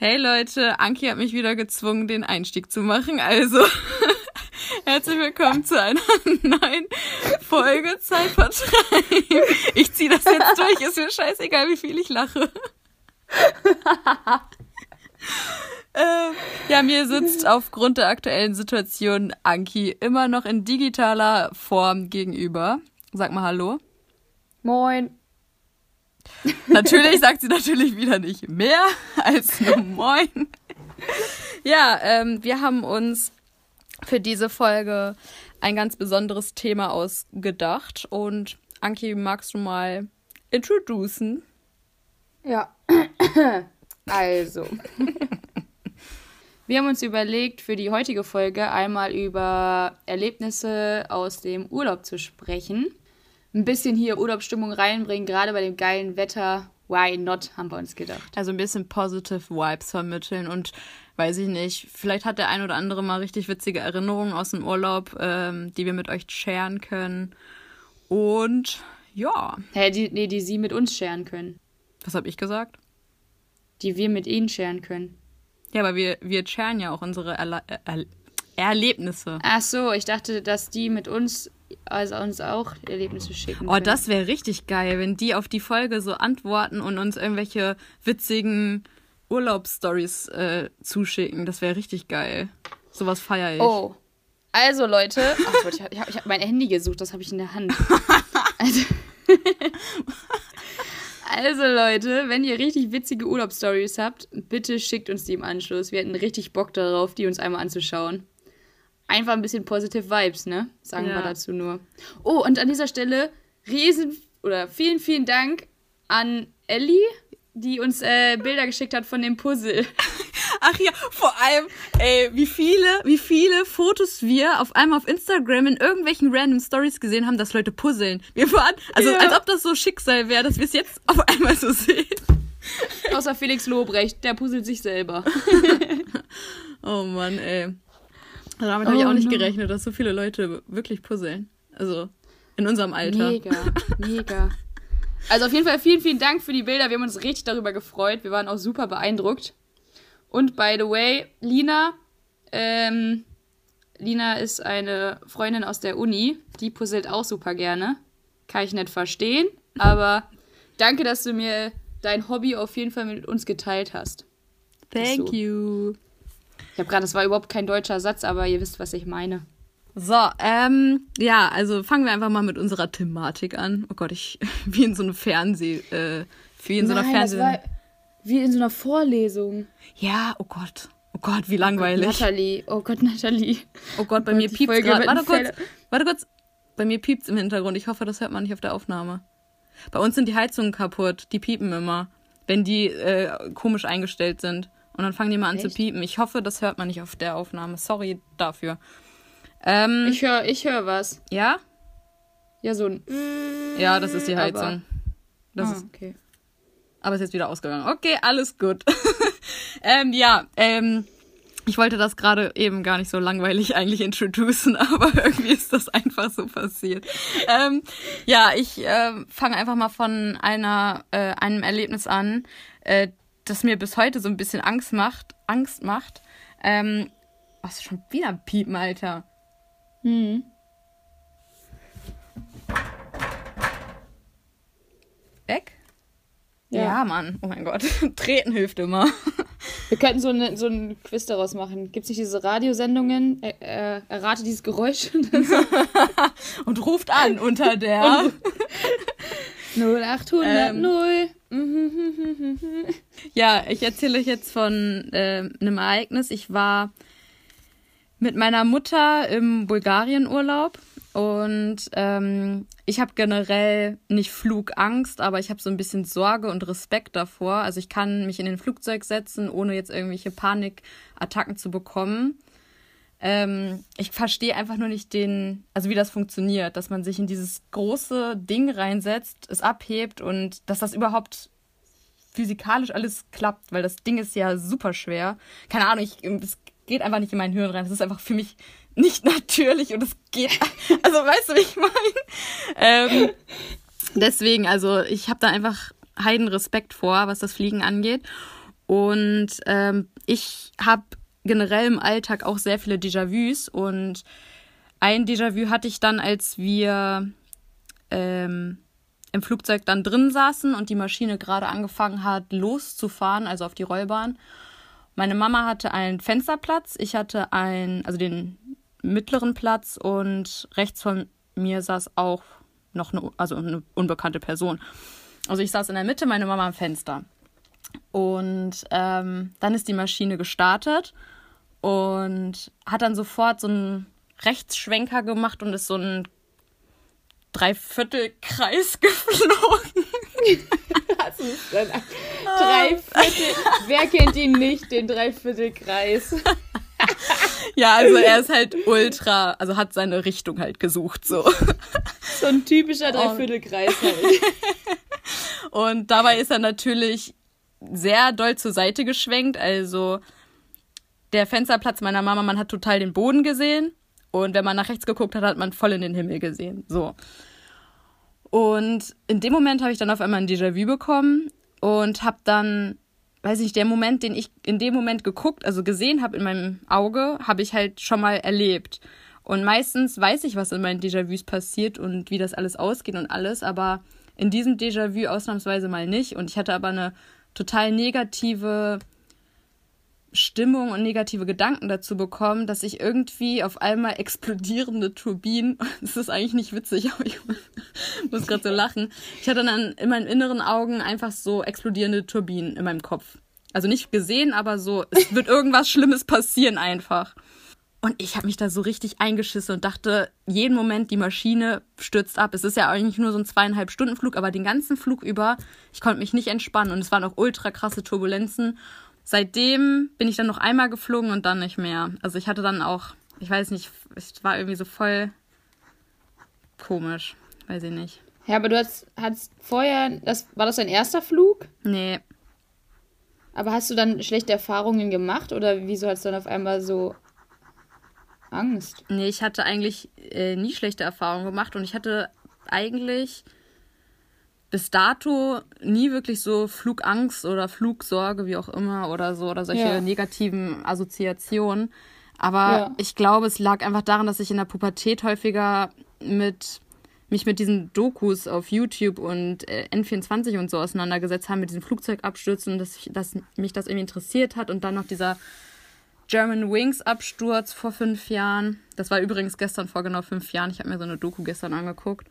Hey Leute, Anki hat mich wieder gezwungen, den Einstieg zu machen. Also, herzlich willkommen zu einer neuen Folge Zeitvertreib. Ich ziehe das jetzt durch, ist mir scheißegal, wie viel ich lache. ähm, ja, mir sitzt aufgrund der aktuellen Situation Anki immer noch in digitaler Form gegenüber. Sag mal Hallo. Moin. Natürlich sagt sie natürlich wieder nicht mehr als nur Moin. Ja, ähm, wir haben uns für diese Folge ein ganz besonderes Thema ausgedacht. Und Anki, magst du mal introducen? Ja. Also. Wir haben uns überlegt, für die heutige Folge einmal über Erlebnisse aus dem Urlaub zu sprechen ein bisschen hier Urlaubsstimmung reinbringen, gerade bei dem geilen Wetter. Why not, haben wir uns gedacht. Also ein bisschen positive Vibes vermitteln und weiß ich nicht, vielleicht hat der ein oder andere mal richtig witzige Erinnerungen aus dem Urlaub, ähm, die wir mit euch sharen können. Und ja. Hä, die, nee, die sie mit uns sharen können. Was habe ich gesagt? Die wir mit ihnen sharen können. Ja, aber wir, wir sharen ja auch unsere Erla er Erlebnisse. Ach so, ich dachte, dass die mit uns also uns auch Erlebnisse schicken. Oh, das wäre richtig geil, wenn die auf die Folge so antworten und uns irgendwelche witzigen Urlaubsstories äh, zuschicken. Das wäre richtig geil. Sowas feiere ich. Oh. Also, Leute. Ach, ich habe hab mein Handy gesucht, das habe ich in der Hand. Also, also, Leute, wenn ihr richtig witzige Urlaubsstories habt, bitte schickt uns die im Anschluss. Wir hätten richtig Bock darauf, die uns einmal anzuschauen einfach ein bisschen positive Vibes, ne? Sagen ja. wir dazu nur. Oh, und an dieser Stelle riesen oder vielen, vielen Dank an Ellie, die uns äh, Bilder geschickt hat von dem Puzzle. Ach ja, vor allem, ey, wie viele, wie viele Fotos wir auf einmal auf Instagram in irgendwelchen random Stories gesehen haben, dass Leute puzzeln. Wir waren, also ja. als ob das so Schicksal wäre, dass wir es jetzt auf einmal so sehen. Außer Felix Lobrecht, der puzzelt sich selber. oh Mann, ey. Damit oh, habe ich auch nicht no. gerechnet, dass so viele Leute wirklich puzzeln. Also in unserem Alter. Mega, mega. Also auf jeden Fall vielen, vielen Dank für die Bilder. Wir haben uns richtig darüber gefreut. Wir waren auch super beeindruckt. Und by the way, Lina, ähm, Lina ist eine Freundin aus der Uni. Die puzzelt auch super gerne. Kann ich nicht verstehen. Aber danke, dass du mir dein Hobby auf jeden Fall mit uns geteilt hast. Thank so. you. Ich habe gerade, das war überhaupt kein deutscher Satz, aber ihr wisst, was ich meine. So, ähm, ja, also fangen wir einfach mal mit unserer Thematik an. Oh Gott, ich, wie in so einem Fernseh, äh, wie in so einer Fernseh... wie in so einer Vorlesung. Ja, oh Gott. Oh Gott, wie langweilig. Oh Gott, Nathalie. Oh Gott, Nathalie. Oh Gott, bei oh mir piept gerade. Warte kurz. Warte kurz. Bei mir piept's im Hintergrund. Ich hoffe, das hört man nicht auf der Aufnahme. Bei uns sind die Heizungen kaputt. Die piepen immer, wenn die äh, komisch eingestellt sind. Und dann fangen die mal an Echt? zu piepen. Ich hoffe, das hört man nicht auf der Aufnahme. Sorry dafür. Ähm, ich höre ich hör was. Ja? Ja, so ein. Ja, das ist die Heizung. Aber, das ah, ist, okay. Aber ist jetzt wieder ausgegangen. Okay, alles gut. ähm, ja, ähm, ich wollte das gerade eben gar nicht so langweilig eigentlich introducen, aber irgendwie ist das einfach so passiert. Ähm, ja, ich äh, fange einfach mal von einer, äh, einem Erlebnis an, äh, das mir bis heute so ein bisschen Angst macht. Angst macht. Ähm, was schon wieder piepen, Alter. Hm. Weg? Ja. ja, Mann. Oh mein Gott. Treten hilft immer. Wir könnten so, eine, so einen Quiz daraus machen. Gibt es nicht diese Radiosendungen? Äh, äh, errate dieses Geräusch. Und ruft an unter der 0800 ähm, 0. ja, ich erzähle euch jetzt von äh, einem Ereignis. Ich war mit meiner Mutter im Bulgarien-Urlaub und ähm, ich habe generell nicht Flugangst, aber ich habe so ein bisschen Sorge und Respekt davor. Also ich kann mich in den Flugzeug setzen, ohne jetzt irgendwelche Panikattacken zu bekommen. Ähm, ich verstehe einfach nur nicht den, also wie das funktioniert, dass man sich in dieses große Ding reinsetzt, es abhebt und dass das überhaupt physikalisch alles klappt, weil das Ding ist ja super schwer. Keine Ahnung, ich, es geht einfach nicht in mein Hirn rein. Das ist einfach für mich nicht natürlich und es geht, also weißt du, wie ich meine? Ähm, deswegen, also ich habe da einfach heiden Respekt vor, was das Fliegen angeht. Und ähm, ich habe generell im Alltag auch sehr viele Déjà-vus. Und ein Déjà-vu hatte ich dann, als wir ähm, im Flugzeug dann drin saßen und die Maschine gerade angefangen hat, loszufahren, also auf die Rollbahn. Meine Mama hatte einen Fensterplatz, ich hatte einen, also den mittleren Platz und rechts von mir saß auch noch eine, also eine unbekannte Person. Also ich saß in der Mitte, meine Mama am Fenster. Und ähm, dann ist die Maschine gestartet und hat dann sofort so einen Rechtsschwenker gemacht und ist so ein Dreiviertelkreis geflogen. Was ist denn ein Dreiviertel? Wer kennt ihn nicht, den Dreiviertelkreis? ja, also er ist halt ultra, also hat seine Richtung halt gesucht, so. So ein typischer Dreiviertelkreis halt. Und dabei ist er natürlich sehr doll zur Seite geschwenkt, also der Fensterplatz meiner Mama, man hat total den Boden gesehen und wenn man nach rechts geguckt hat, hat man voll in den Himmel gesehen. So. Und in dem Moment habe ich dann auf einmal ein Déjà-vu bekommen und habe dann, weiß ich, der Moment, den ich in dem Moment geguckt, also gesehen habe in meinem Auge, habe ich halt schon mal erlebt. Und meistens weiß ich, was in meinen Déjà-vus passiert und wie das alles ausgeht und alles, aber in diesem Déjà-vu ausnahmsweise mal nicht. Und ich hatte aber eine total negative Stimmung und negative Gedanken dazu bekommen, dass ich irgendwie auf einmal explodierende Turbinen, das ist eigentlich nicht witzig, aber ich muss gerade so lachen. Ich hatte dann in meinen inneren Augen einfach so explodierende Turbinen in meinem Kopf. Also nicht gesehen, aber so, es wird irgendwas Schlimmes passieren einfach. Und ich habe mich da so richtig eingeschissen und dachte, jeden Moment die Maschine stürzt ab. Es ist ja eigentlich nur so ein zweieinhalb Stunden Flug, aber den ganzen Flug über, ich konnte mich nicht entspannen und es waren auch ultra krasse Turbulenzen. Seitdem bin ich dann noch einmal geflogen und dann nicht mehr. Also ich hatte dann auch, ich weiß nicht, es war irgendwie so voll komisch. Weiß ich nicht. Ja, aber du hast, hast vorher, das, war das dein erster Flug? Nee. Aber hast du dann schlechte Erfahrungen gemacht oder wieso hast du dann auf einmal so Angst? Nee, ich hatte eigentlich äh, nie schlechte Erfahrungen gemacht und ich hatte eigentlich bis dato nie wirklich so Flugangst oder Flugsorge, wie auch immer, oder so, oder solche ja. negativen Assoziationen. Aber ja. ich glaube, es lag einfach daran, dass ich in der Pubertät häufiger mit mich mit diesen Dokus auf YouTube und äh, N24 und so auseinandergesetzt habe, mit diesen Flugzeugabstürzen dass, ich, dass mich das irgendwie interessiert hat. Und dann noch dieser German Wings Absturz vor fünf Jahren. Das war übrigens gestern vor genau fünf Jahren. Ich habe mir so eine Doku gestern angeguckt.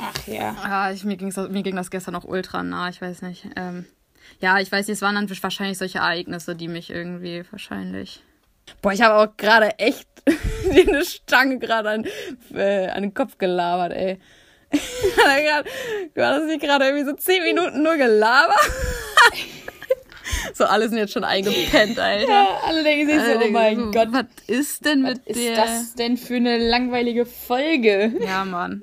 Ach ja. Ja, ich, mir, ging's, mir ging das gestern auch ultra nah, ich weiß nicht. Ähm, ja, ich weiß nicht, es waren dann wahrscheinlich solche Ereignisse, die mich irgendwie wahrscheinlich. Boah, ich habe auch gerade echt die eine Stange gerade an, äh, an den Kopf gelabert, ey. du hast nicht gerade irgendwie so zehn Minuten nur gelabert. so, alle sind jetzt schon eingepennt, Alter. Ja, alle denken sich so, oh mein Gott. Was ist denn mit was der... Was ist das denn für eine langweilige Folge? Ja, Mann.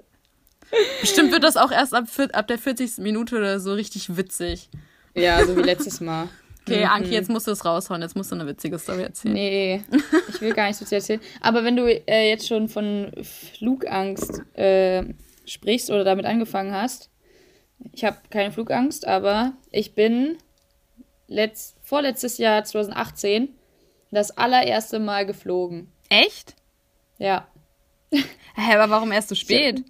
Bestimmt wird das auch erst ab, ab der 40. Minute oder so richtig witzig. Ja, so wie letztes Mal. Okay, mhm. Anki, jetzt musst du es raushauen. Jetzt musst du eine witzige Story erzählen. Nee, ich will gar nicht so viel erzählen. Aber wenn du äh, jetzt schon von Flugangst äh, sprichst oder damit angefangen hast, ich habe keine Flugangst, aber ich bin letzt, vorletztes Jahr 2018 das allererste Mal geflogen. Echt? Ja. Hä, aber warum erst so spät?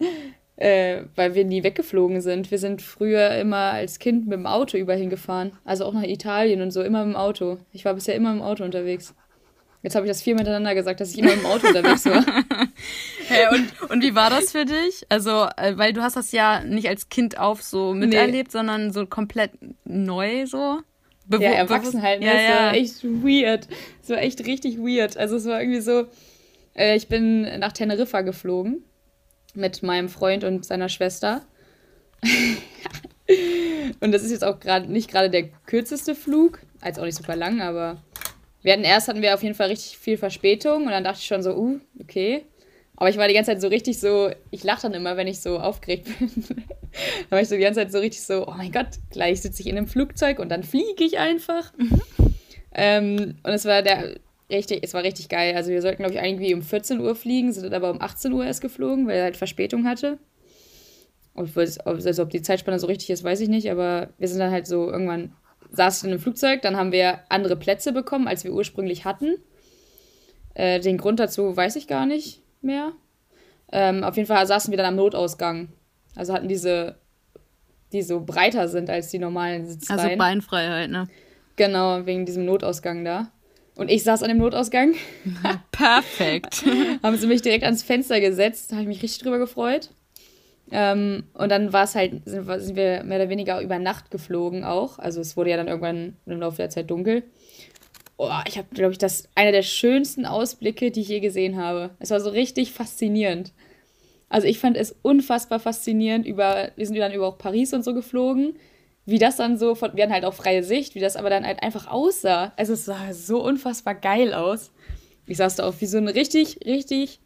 äh, weil wir nie weggeflogen sind. Wir sind früher immer als Kind mit dem Auto überall hingefahren. Also auch nach Italien und so, immer mit dem Auto. Ich war bisher immer im Auto unterwegs. Jetzt habe ich das vier miteinander gesagt, dass ich immer im Auto unterwegs war. hey, und, und wie war das für dich? Also, äh, weil du hast das ja nicht als Kind auf so miterlebt, nee. sondern so komplett neu so. Bewo ja, erwachsen halt. Ne? Ja, ja. war echt weird. Es war echt richtig weird. Also es war irgendwie so, äh, ich bin nach Teneriffa geflogen mit meinem Freund und seiner Schwester. und das ist jetzt auch gerade nicht gerade der kürzeste Flug, als auch nicht super lang, aber wir hatten erst hatten wir auf jeden Fall richtig viel Verspätung und dann dachte ich schon so, uh, okay. Aber ich war die ganze Zeit so richtig so, ich lache dann immer, wenn ich so aufgeregt bin. dann war ich so die ganze Zeit so richtig so, oh mein Gott, gleich sitze ich in einem Flugzeug und dann fliege ich einfach. Mhm. Ähm, und es war der richtig, es war richtig geil. Also wir sollten, glaube ich, irgendwie um 14 Uhr fliegen, sind aber um 18 Uhr erst geflogen, weil er halt Verspätung hatte. Und also ob die Zeitspanne so richtig ist, weiß ich nicht, aber wir sind dann halt so irgendwann saß ich in einem Flugzeug, dann haben wir andere Plätze bekommen, als wir ursprünglich hatten. Äh, den Grund dazu weiß ich gar nicht mehr. Ähm, auf jeden Fall saßen wir dann am Notausgang. Also hatten diese, die so breiter sind als die normalen Sitzreihen. Also Beinfreiheit, ne? Genau, wegen diesem Notausgang da. Und ich saß an dem Notausgang. Perfekt. haben sie mich direkt ans Fenster gesetzt. Da habe ich mich richtig drüber gefreut. Ähm, und dann war es halt, sind, sind wir mehr oder weniger über Nacht geflogen auch. Also es wurde ja dann irgendwann im Laufe der Zeit dunkel. Oh, ich habe, glaube ich, das einer der schönsten Ausblicke, die ich je gesehen habe. Es war so richtig faszinierend. Also ich fand es unfassbar faszinierend. Über, wir sind dann über auch Paris und so geflogen. Wie das dann so, von, wir hatten halt auch freie Sicht, wie das aber dann halt einfach aussah. Also es sah so unfassbar geil aus. Ich saß da auch wie so eine richtig, richtig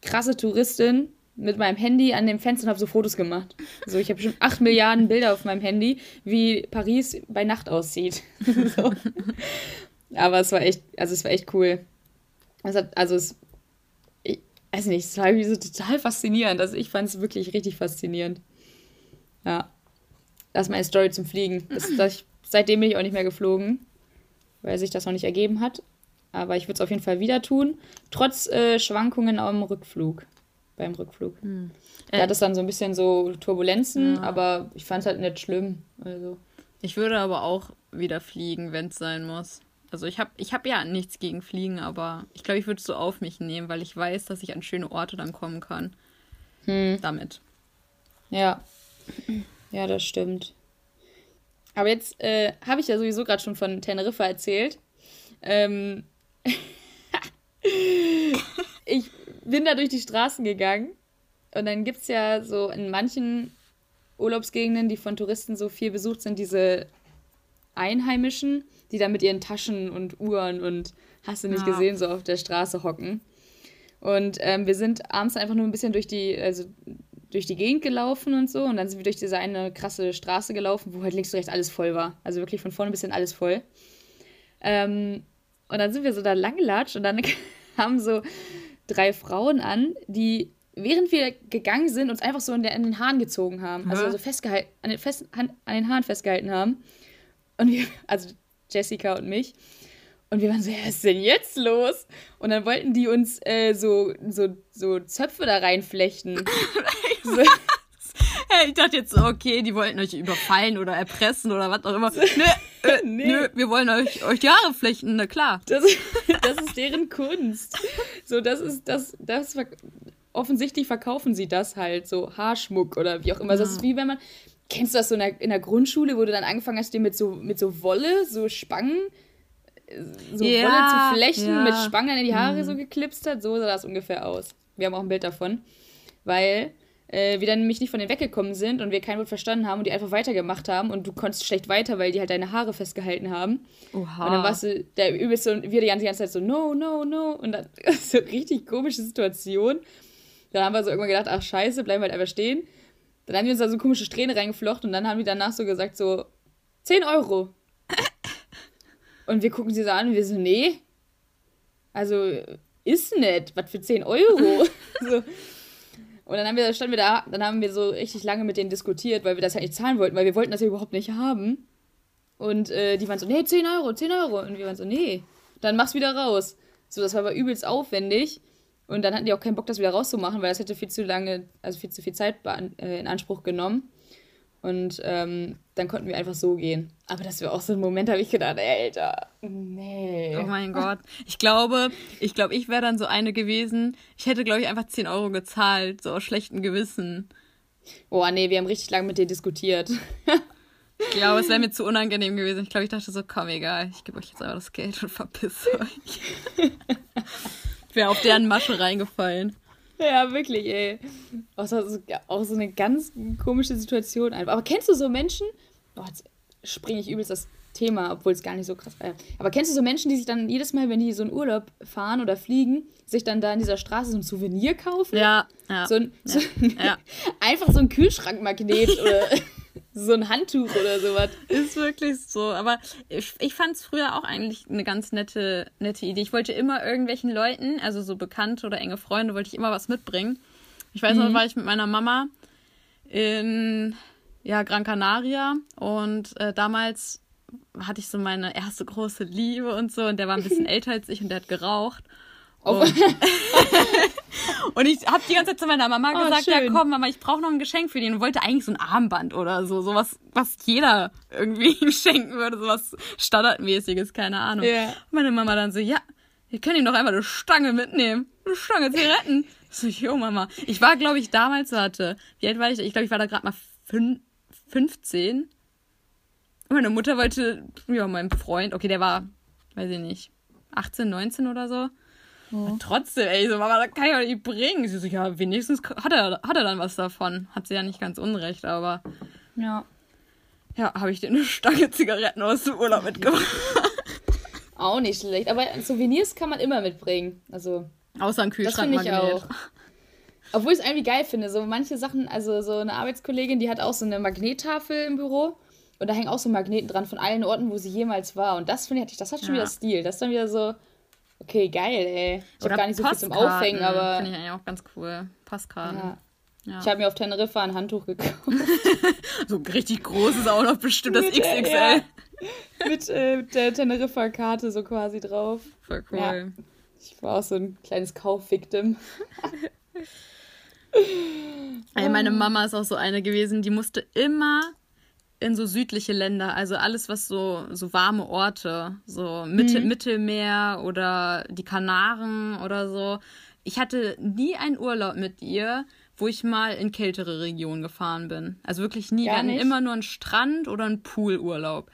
krasse Touristin mit meinem Handy an dem Fenster und habe so Fotos gemacht. So, ich habe schon acht Milliarden Bilder auf meinem Handy, wie Paris bei Nacht aussieht. so. Aber es war echt, also es war echt cool. Es hat, also es, ich weiß nicht, es war irgendwie so total faszinierend. Also ich fand es wirklich richtig faszinierend. Ja. Das ist meine Story zum Fliegen. Das, das, seitdem bin ich auch nicht mehr geflogen, weil sich das noch nicht ergeben hat. Aber ich würde es auf jeden Fall wieder tun, trotz äh, Schwankungen am Rückflug beim Rückflug. Hm. Da hat es dann so ein bisschen so Turbulenzen, ja. aber ich fand es halt nicht schlimm. Also. Ich würde aber auch wieder fliegen, wenn es sein muss. Also ich habe ich hab ja nichts gegen Fliegen, aber ich glaube, ich würde es so auf mich nehmen, weil ich weiß, dass ich an schöne Orte dann kommen kann. Hm. Damit. Ja. Ja, das stimmt. Aber jetzt äh, habe ich ja sowieso gerade schon von Teneriffa erzählt. Ähm ich bin da durch die Straßen gegangen und dann gibt es ja so in manchen Urlaubsgegenden, die von Touristen so viel besucht sind, diese Einheimischen, die da mit ihren Taschen und Uhren und hast du nicht ja. gesehen, so auf der Straße hocken. Und ähm, wir sind abends einfach nur ein bisschen durch die, also durch die Gegend gelaufen und so. Und dann sind wir durch diese eine krasse Straße gelaufen, wo halt links und rechts alles voll war. Also wirklich von vorne bis hin alles voll. Ähm, und dann sind wir so da lang gelatscht und dann haben so drei Frauen an, die während wir gegangen sind, uns einfach so in, der, in den Haaren gezogen haben. Also, also festgehalten, an den, fest, an, an den Haaren festgehalten haben. Und wir, also Jessica und mich. Und wir waren so, was ist denn jetzt los? Und dann wollten die uns äh, so, so, so Zöpfe da reinflechten. so. Hey, ich dachte jetzt so, okay, die wollten euch überfallen oder erpressen oder was auch immer. Nö, äh, nee. nö wir wollen euch, euch die Haare flechten, na klar. Das, das ist deren Kunst. So, das ist, das, das, offensichtlich verkaufen sie das halt, so Haarschmuck oder wie auch immer. Ja. Das ist wie wenn man, kennst du das so in der, in der Grundschule, wo du dann angefangen hast, dir mit so, mit so Wolle, so Spangen, so ja, Wolle zu flechten, ja. mit Spangen in die Haare mhm. so geklipst hat? So sah das ungefähr aus. Wir haben auch ein Bild davon. Weil äh, wir dann nämlich nicht von denen weggekommen sind und wir kein Wort verstanden haben und die einfach weitergemacht haben und du konntest schlecht weiter, weil die halt deine Haare festgehalten haben. Oha. Und dann warst du der übelste und wir die ganze Zeit so, no, no, no. Und dann so richtig komische Situation. Dann haben wir so irgendwann gedacht, ach scheiße, bleiben wir halt einfach stehen. Dann haben wir uns da so komische Strähne reingeflochten und dann haben die danach so gesagt, so, 10 Euro. Und wir gucken sie so an und wir so, nee. Also, ist nett, was für 10 Euro. so. Und dann haben wir, standen wir da, dann haben wir so richtig lange mit denen diskutiert, weil wir das halt nicht zahlen wollten, weil wir wollten das ja überhaupt nicht haben. Und äh, die waren so, nee, 10 Euro, 10 Euro. Und wir waren so, nee, dann mach's wieder raus. So, das war aber übelst aufwendig. Und dann hatten die auch keinen Bock, das wieder rauszumachen, weil das hätte viel zu lange, also viel zu viel Zeit äh, in Anspruch genommen. Und ähm, dann konnten wir einfach so gehen. Aber das wäre auch so ein Moment, da habe ich gedacht, ey, Alter, nee. Oh mein Gott. Ich glaube, ich glaube, ich wäre dann so eine gewesen. Ich hätte, glaube ich, einfach 10 Euro gezahlt, so aus schlechtem Gewissen. Oh, nee, wir haben richtig lange mit dir diskutiert. ich glaube, es wäre mir zu unangenehm gewesen. Ich glaube, ich dachte so, komm, egal, ich gebe euch jetzt einfach das Geld und verpiss euch. ich wäre auf deren Masche reingefallen. Ja, wirklich, ey. Auch so, auch so eine ganz komische Situation einfach. Aber kennst du so Menschen? Oh, jetzt springe ich übelst das Thema, obwohl es gar nicht so krass war. Aber kennst du so Menschen, die sich dann jedes Mal, wenn die so einen Urlaub fahren oder fliegen, sich dann da in dieser Straße so ein Souvenir kaufen? Ja, ja. So ein, so ja. einfach so ein Kühlschrankmagnet oder so ein Handtuch oder sowas. Ist wirklich so. Aber ich, ich fand es früher auch eigentlich eine ganz nette, nette Idee. Ich wollte immer irgendwelchen Leuten, also so Bekannte oder enge Freunde, wollte ich immer was mitbringen. Ich weiß noch, mhm. war ich mit meiner Mama in ja, Gran Canaria und äh, damals hatte ich so meine erste große Liebe und so. Und der war ein bisschen älter als ich und der hat geraucht. Und, und ich habe die ganze Zeit zu meiner Mama Oh, gesagt, ja schön. komm, Mama, ich brauche noch ein Geschenk für den. Und wollte eigentlich so ein Armband oder so, sowas, was jeder irgendwie ihm schenken würde, sowas Standardmäßiges, keine Ahnung. Ja. Und meine Mama dann so, ja, wir können ihm doch einfach eine Stange mitnehmen. Eine Stange Zigaretten. So, jo, Mama. Ich war, glaube ich, damals hatte, wie alt war ich? Ich glaube, ich war da gerade mal fün 15. Und meine Mutter wollte, ja, meinem Freund, okay, der war, weiß ich nicht, 18, 19 oder so. Trotzdem, ey, so, Mama, das kann ich doch nicht bringen. Sie so, ja, wenigstens hat er, hat er dann was davon. Hat sie ja nicht ganz unrecht, aber Ja. ja, habe ich dir eine Stange Zigaretten aus dem Urlaub mitgebracht. Auch nicht schlecht. Aber Souvenirs kann man immer mitbringen. Also, Außer ein das Kühlschrank finde ich auch. Obwohl ich es irgendwie geil finde. So manche Sachen, also so eine Arbeitskollegin, die hat auch so eine Magnettafel im Büro. Und da hängen auch so Magneten dran von allen Orten, wo sie jemals war. Und das finde ich, das hat schon Ja. wieder Stil. Das ist dann wieder so, okay, geil, ey. Ich habe gar nicht so viel zum Aufhängen, aber Finde ich eigentlich auch ganz cool. Postkarten. ja. Ja. ich habe mir auf Teneriffa ein Handtuch gekauft. So ein richtig großes auch noch bestimmt, das Mit der- XXL. ja. mit, äh, mit der Teneriffa-Karte so quasi drauf. Voll cool. Ja. Ich war auch so ein kleines Kaufviktim. Ey, meine Mama ist auch so eine gewesen, die musste immer in so südliche Länder, also alles, was so, so warme Orte, so Mitte, Mittelmeer oder die Kanaren oder so. Ich hatte nie einen Urlaub mit ihr, wo ich mal in kältere Regionen gefahren bin. Also wirklich nie. Gar Wir hatten nicht? immer nur einen Strand oder einen Poolurlaub.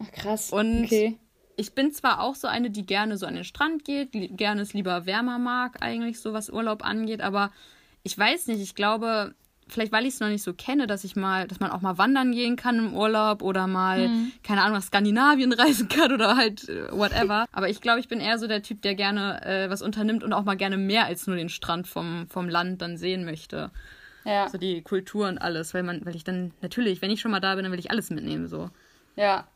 Ach, krass. Und okay. ich bin zwar auch so eine, die gerne so an den Strand geht, gerne es lieber wärmer mag, eigentlich so was Urlaub angeht, aber ich weiß nicht, ich glaube, vielleicht weil ich es noch nicht so kenne, dass ich mal, dass man auch mal wandern gehen kann im Urlaub oder mal, keine Ahnung, nach Skandinavien reisen kann oder halt äh, whatever. Aber ich glaube, ich bin eher so der Typ, der gerne äh, was unternimmt und auch mal gerne mehr als nur den Strand vom, vom Land dann sehen möchte. Ja. So die Kultur und alles, weil man, weil ich dann, natürlich, wenn ich schon mal da bin, dann will ich alles mitnehmen, so. Ja.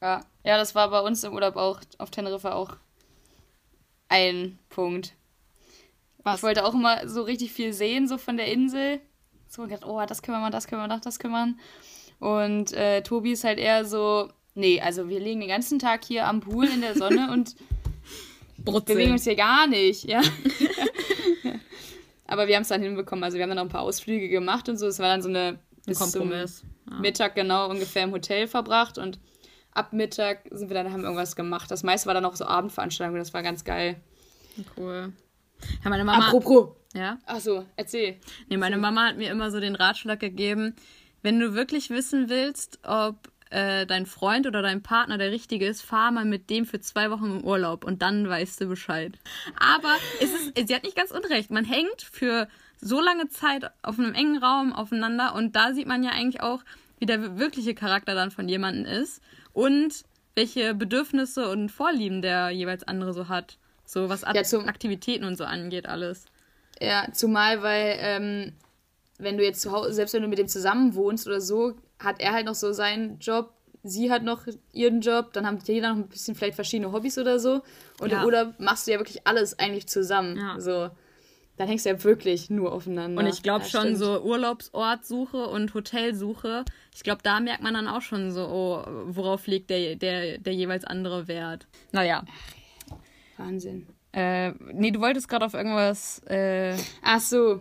Ja. Ja, das war bei uns im Urlaub auch auf Teneriffa auch ein Punkt. Was? Ich wollte auch immer so richtig viel sehen, so von der Insel. So und gedacht, oh, das können wir mal, das können wir noch, das wir. Und äh, Tobi ist halt eher so, nee, also wir liegen den ganzen Tag hier am Pool in der Sonne und bewegen uns hier gar nicht, ja. Aber wir haben es dann hinbekommen. Also wir haben dann noch ein paar Ausflüge gemacht und so. Es war dann so eine bis Kompromiss. zum Mittag genau ungefähr im Hotel verbracht und ab Mittag sind wir dann haben irgendwas gemacht. Das meiste war dann auch so Abendveranstaltungen. Das war ganz geil. Cool. Ja, meine Mama. Apropos. Ja? Ach so, erzähl. Nee, meine Mama hat mir immer so den Ratschlag gegeben, wenn du wirklich wissen willst, ob äh, dein Freund oder dein Partner der richtige ist, fahr mal mit dem für zwei Wochen im Urlaub und dann weißt du Bescheid. Aber es ist, sie hat nicht ganz unrecht. Man hängt für so lange Zeit auf einem engen Raum aufeinander und da sieht man ja eigentlich auch, wie der wirkliche Charakter dann von jemandem ist und welche Bedürfnisse und Vorlieben der jeweils andere so hat. So was Ja, zum- Aktivitäten und so angeht, alles. Ja, zumal, weil, ähm, wenn du jetzt zu Hause, selbst wenn du mit dem zusammen wohnst oder so, hat er halt noch so seinen Job, sie hat noch ihren Job, dann haben jeder noch ein bisschen vielleicht verschiedene Hobbys oder so. Und Ja. im Urlaub machst du ja wirklich alles eigentlich zusammen. Ja. So. Dann hängst du ja wirklich nur aufeinander. Und ich glaube Ja, schon stimmt. so Urlaubsortsuche und Hotelsuche, ich glaube, da merkt man dann auch schon so, oh, worauf legt der, der, der jeweils andere Wert. Naja. Wahnsinn. Äh, nee, du wolltest gerade auf irgendwas. Äh, Ach so.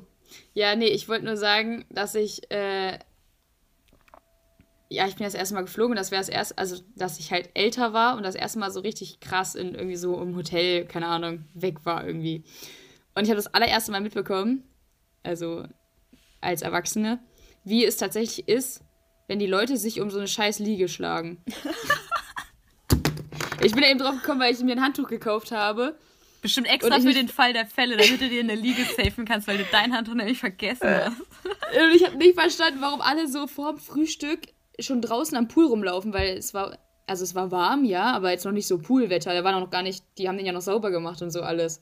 Ja, nee, ich wollte nur sagen, dass ich, äh, ja, ich bin das erste Mal geflogen und das wäre das erste, also, dass ich halt älter war und das erste Mal so richtig krass in irgendwie so im Hotel, keine Ahnung, weg war irgendwie. Und ich habe das allererste Mal mitbekommen, also als Erwachsene, wie es tatsächlich ist, wenn die Leute sich um so eine scheiß Liege schlagen. ich bin eben drauf gekommen, weil ich mir ein Handtuch gekauft habe. bestimmt extra für den Fall der Fälle, damit du dir eine Liege safen kannst, weil du dein Handtuch nämlich vergessen Äh. hast. Und ich habe nicht verstanden, warum alle so vorm Frühstück schon draußen am Pool rumlaufen, weil es war, also es war warm, ja, aber jetzt noch nicht so Poolwetter. Da waren auch noch gar nicht, die haben den ja noch sauber gemacht und so alles.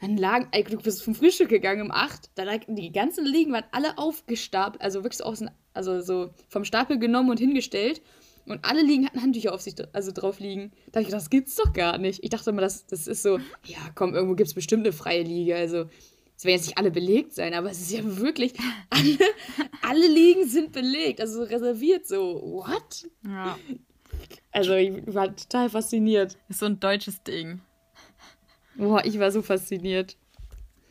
Dann lagen, ey, du bist zum Frühstück gegangen um 8, da lagen die ganzen Liegen waren alle aufgestapelt, also wirklich so aus, also so vom Stapel genommen und hingestellt. Und alle Liegen hatten Handtücher auf sich, also drauf liegen. Da hab ich das gibt's doch gar nicht. Ich dachte immer, das, das ist so, ja, komm, irgendwo gibt's bestimmt eine freie Liege. Also, es werden jetzt nicht alle belegt sein, aber es ist ja wirklich, alle, alle Liegen sind belegt, also reserviert so. What? Ja. Also ich war total fasziniert. Ist so ein deutsches Ding. Boah, ich war so fasziniert.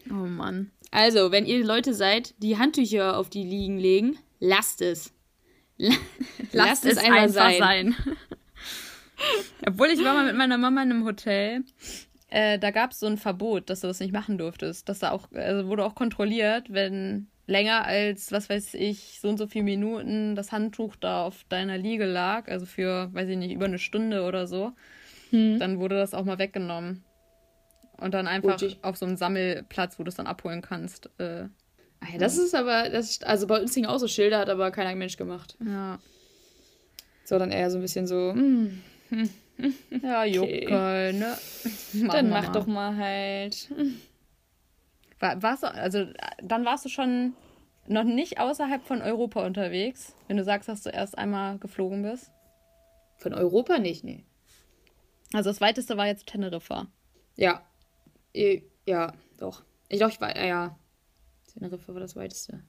Oh Mann. Also, wenn ihr Leute seid, die Handtücher auf die Liegen legen, lasst es. La Lasst es einfach sein. Obwohl ich war mal mit meiner Mama in einem Hotel. Äh, da gab es so ein Verbot, dass du das nicht machen durftest. Dass da auch, also wurde auch kontrolliert, wenn länger als, was weiß ich, so und so viele Minuten das Handtuch da auf deiner Liege lag, also für, weiß ich nicht, über eine Stunde oder so, Hm. dann wurde das auch mal weggenommen. Und dann einfach Gut, ich- auf so einem Sammelplatz, wo du es dann abholen kannst. Äh, Ah ja, das ist aber, das ist, also bei uns hingen auch so Schilder, hat aber keiner Mensch gemacht. ja. Sondern eher so ein bisschen so, hm, Ja, Juckel, ne? Machen dann mach mal. doch mal halt. War, warst du, also dann warst du schon noch nicht außerhalb von Europa unterwegs, wenn du sagst, dass du erst einmal geflogen bist. Von Europa nicht, nee. Also das weiteste war jetzt Teneriffa. Ja. Ja, doch. Ich glaube, ich war, ja. Teneriffa war das weiteste.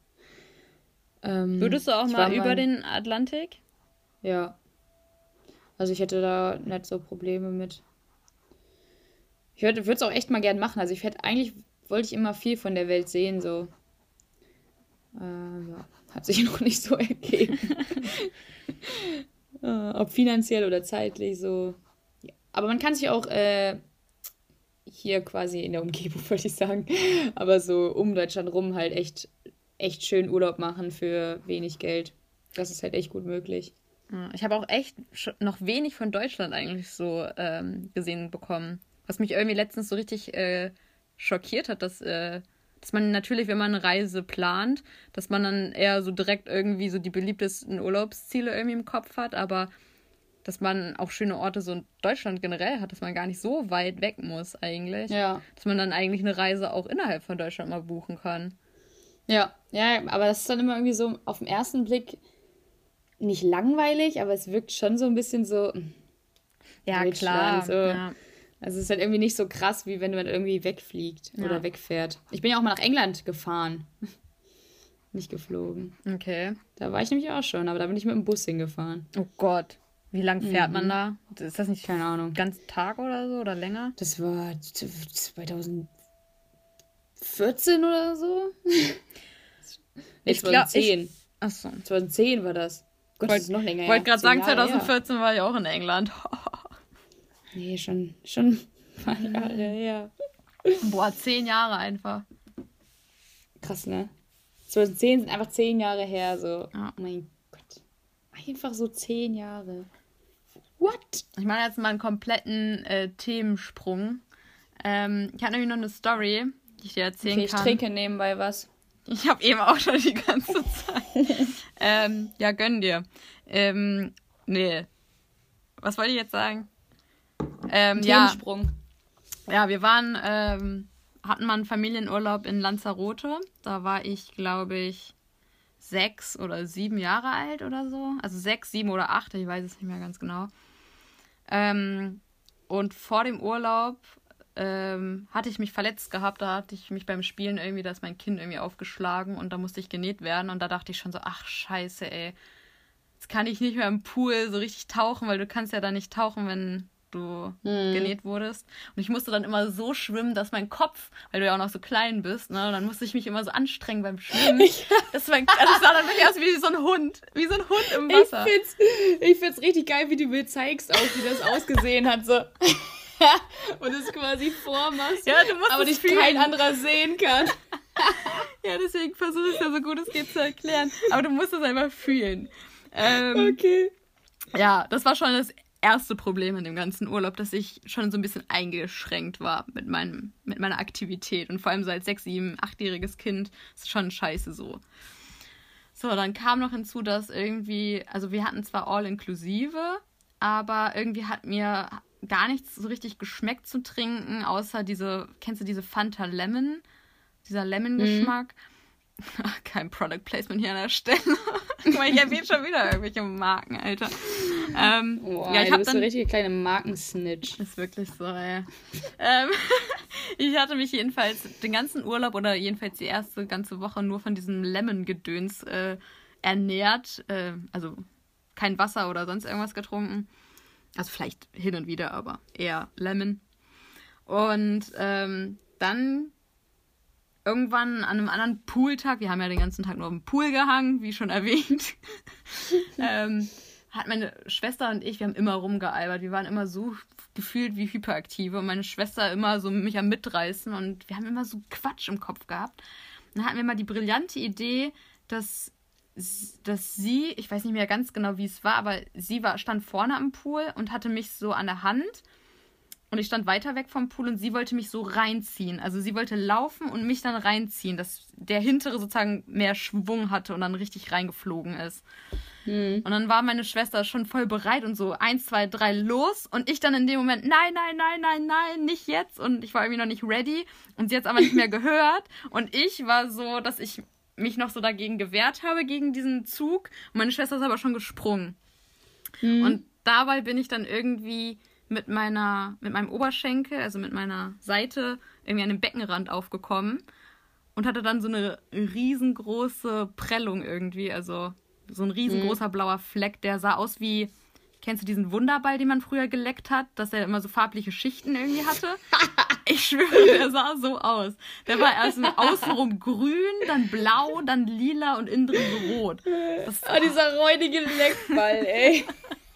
Ähm, Würdest du auch mal über den Atlantik? Ja. Also ich hätte da nicht so Probleme mit. Ich würde es auch echt mal gern machen. Also ich hätte eigentlich wollte ich immer viel von der Welt sehen, so. Äh, ja, hat sich noch nicht so ergeben. äh, ob finanziell oder zeitlich so. Ja. Aber man kann sich auch äh, hier quasi in der Umgebung, wollte ich sagen, aber so um Deutschland rum halt echt, echt schön Urlaub machen für wenig Geld. Das ist halt echt gut möglich. Ich habe auch echt noch wenig von Deutschland eigentlich so ähm, gesehen bekommen. Was mich irgendwie letztens so richtig äh, schockiert hat, dass, äh, dass man natürlich, wenn man eine Reise plant, dass man dann eher so direkt irgendwie so die beliebtesten Urlaubsziele irgendwie im Kopf hat, aber dass man auch schöne Orte so in Deutschland generell hat, dass man gar nicht so weit weg muss eigentlich. Ja. Dass man dann eigentlich eine Reise auch innerhalb von Deutschland mal buchen kann. Ja, ja, aber das ist dann immer irgendwie so auf den ersten Blick nicht langweilig, aber es wirkt schon so ein bisschen so. hm, Ja, klar. so. Ja. Also es ist halt irgendwie nicht so krass, wie wenn man irgendwie wegfliegt Ja. oder wegfährt. Ich bin ja auch mal nach England gefahren. Nicht geflogen. Okay. Da war ich nämlich auch schon, aber da bin ich mit dem Bus hingefahren. Oh Gott. Wie lang fährt Mhm. man da? Ist das nicht Keine Ahnung. ganzen Tag oder so oder länger? Das war 2014 oder so? Ich glaub, 2010. Achso. 2010 war das. Gott, Wollt- das ist noch länger Ich wollte gerade sagen, Zehn Jahre her. 2014 war ich auch in England. Nee, schon, schon paar Jahre her. Boah, zehn Jahre einfach. Krass, ne? 2010 sind einfach zehn Jahre her, so. Ja. Oh mein Gott. Einfach so zehn Jahre. What? Ich mache jetzt mal einen kompletten äh, Themensprung. Ähm, ich habe nämlich noch eine Story, die ich dir erzählen Okay, ich kann. trinke nebenbei was. Ich habe eben auch schon die ganze Zeit. ähm, ja, gönn dir. Ähm, nee. Was wollte ich jetzt sagen? Ähm, ja, Themensprung. ja, wir waren, ähm, hatten mal einen Familienurlaub in Lanzarote. Da war ich, glaube ich, sechs oder sieben Jahre alt oder so. Also sechs, sieben oder acht, ich weiß es nicht mehr ganz genau. Ähm, und vor dem Urlaub ähm, hatte ich mich verletzt gehabt. Da hatte ich mich beim Spielen irgendwie, da ist mein Kinn irgendwie aufgeschlagen und da musste ich genäht werden. Und da dachte ich schon so, ach scheiße, ey. Jetzt kann ich nicht mehr im Pool so richtig tauchen, weil du kannst ja da nicht tauchen, wenn du genäht wurdest. Und ich musste dann immer so schwimmen, dass mein Kopf, weil du ja auch noch so klein bist, ne, dann musste ich mich immer so anstrengen beim Schwimmen. Das war, also es sah dann wirklich aus wie so ein Hund, wie so ein Hund im Ich Wasser. find's, ich find's richtig geil, wie du mir zeigst, auch wie das ausgesehen hat. So. Und es quasi vormachst, Ja, aber dich fühlen. kein anderer sehen kann. Ja, deswegen versuche ich es ja so gut es geht zu erklären. Aber du musst es einfach fühlen. Ähm, Okay. Ja, das war schon das erste Problem in dem ganzen Urlaub, dass ich schon so ein bisschen eingeschränkt war mit, meinem, mit meiner Aktivität. Und vor allem so als sechs, sieben, achtjähriges Kind ist schon scheiße so. So, dann kam noch hinzu, dass irgendwie, also wir hatten zwar All-Inklusive, aber irgendwie hat mir gar nichts so richtig geschmeckt zu trinken, außer diese, kennst du diese Fanta Lemon? Dieser Lemon-Geschmack. Kein Product Placement hier an der Stelle. Ich erwähne schon wieder irgendwelche Marken, Alter. Ähm, Boah, ja, ich habe dann so richtig kleine Markensnitch. ist wirklich so, ey. ähm, ich hatte mich jedenfalls den ganzen Urlaub oder jedenfalls die erste ganze Woche nur von diesem Lemon-Gedöns äh, ernährt. Äh, also kein Wasser oder sonst irgendwas getrunken. Also vielleicht hin und wieder, aber eher Lemon. Und ähm, dann irgendwann an einem anderen Pooltag, wir haben ja den ganzen Tag nur im Pool gehangen, wie schon erwähnt, ähm, hat meine Schwester und ich, wir haben immer rumgealbert. Wir waren immer so gefühlt wie Hyperaktive und meine Schwester immer so mich am Mitreißen und wir haben immer so Quatsch im Kopf gehabt. Und dann hatten wir mal die brillante Idee, dass, dass sie, ich weiß nicht mehr ganz genau, wie es war, aber sie war, stand vorne am Pool und hatte mich so an der Hand und ich stand weiter weg vom Pool und sie wollte mich so reinziehen. Also sie wollte laufen und mich dann reinziehen, dass der hintere sozusagen mehr Schwung hatte und dann richtig reingeflogen ist. Hm. Und dann war meine Schwester schon voll bereit und so eins, zwei, drei los und ich dann in dem Moment nein, nein, nein, nein, nein, nicht jetzt und ich war irgendwie noch nicht ready und sie hat es aber nicht mehr gehört und ich war so, dass ich mich noch so dagegen gewehrt habe gegen diesen Zug und meine Schwester ist aber schon gesprungen. Hm. Und dabei bin ich dann irgendwie mit meiner, mit meinem Oberschenkel, also mit meiner Seite, irgendwie an den Beckenrand aufgekommen und hatte dann so eine riesengroße Prellung irgendwie, also so ein riesengroßer mhm. blauer Fleck, der sah aus wie, kennst du diesen Wunderball, den man früher geleckt hat, dass er immer so farbliche Schichten irgendwie hatte? Ich schwöre, der sah so aus. Der war erst außenrum grün, dann blau, dann lila und innen drin so rot. Das, oh, dieser räudige Leckball, ey.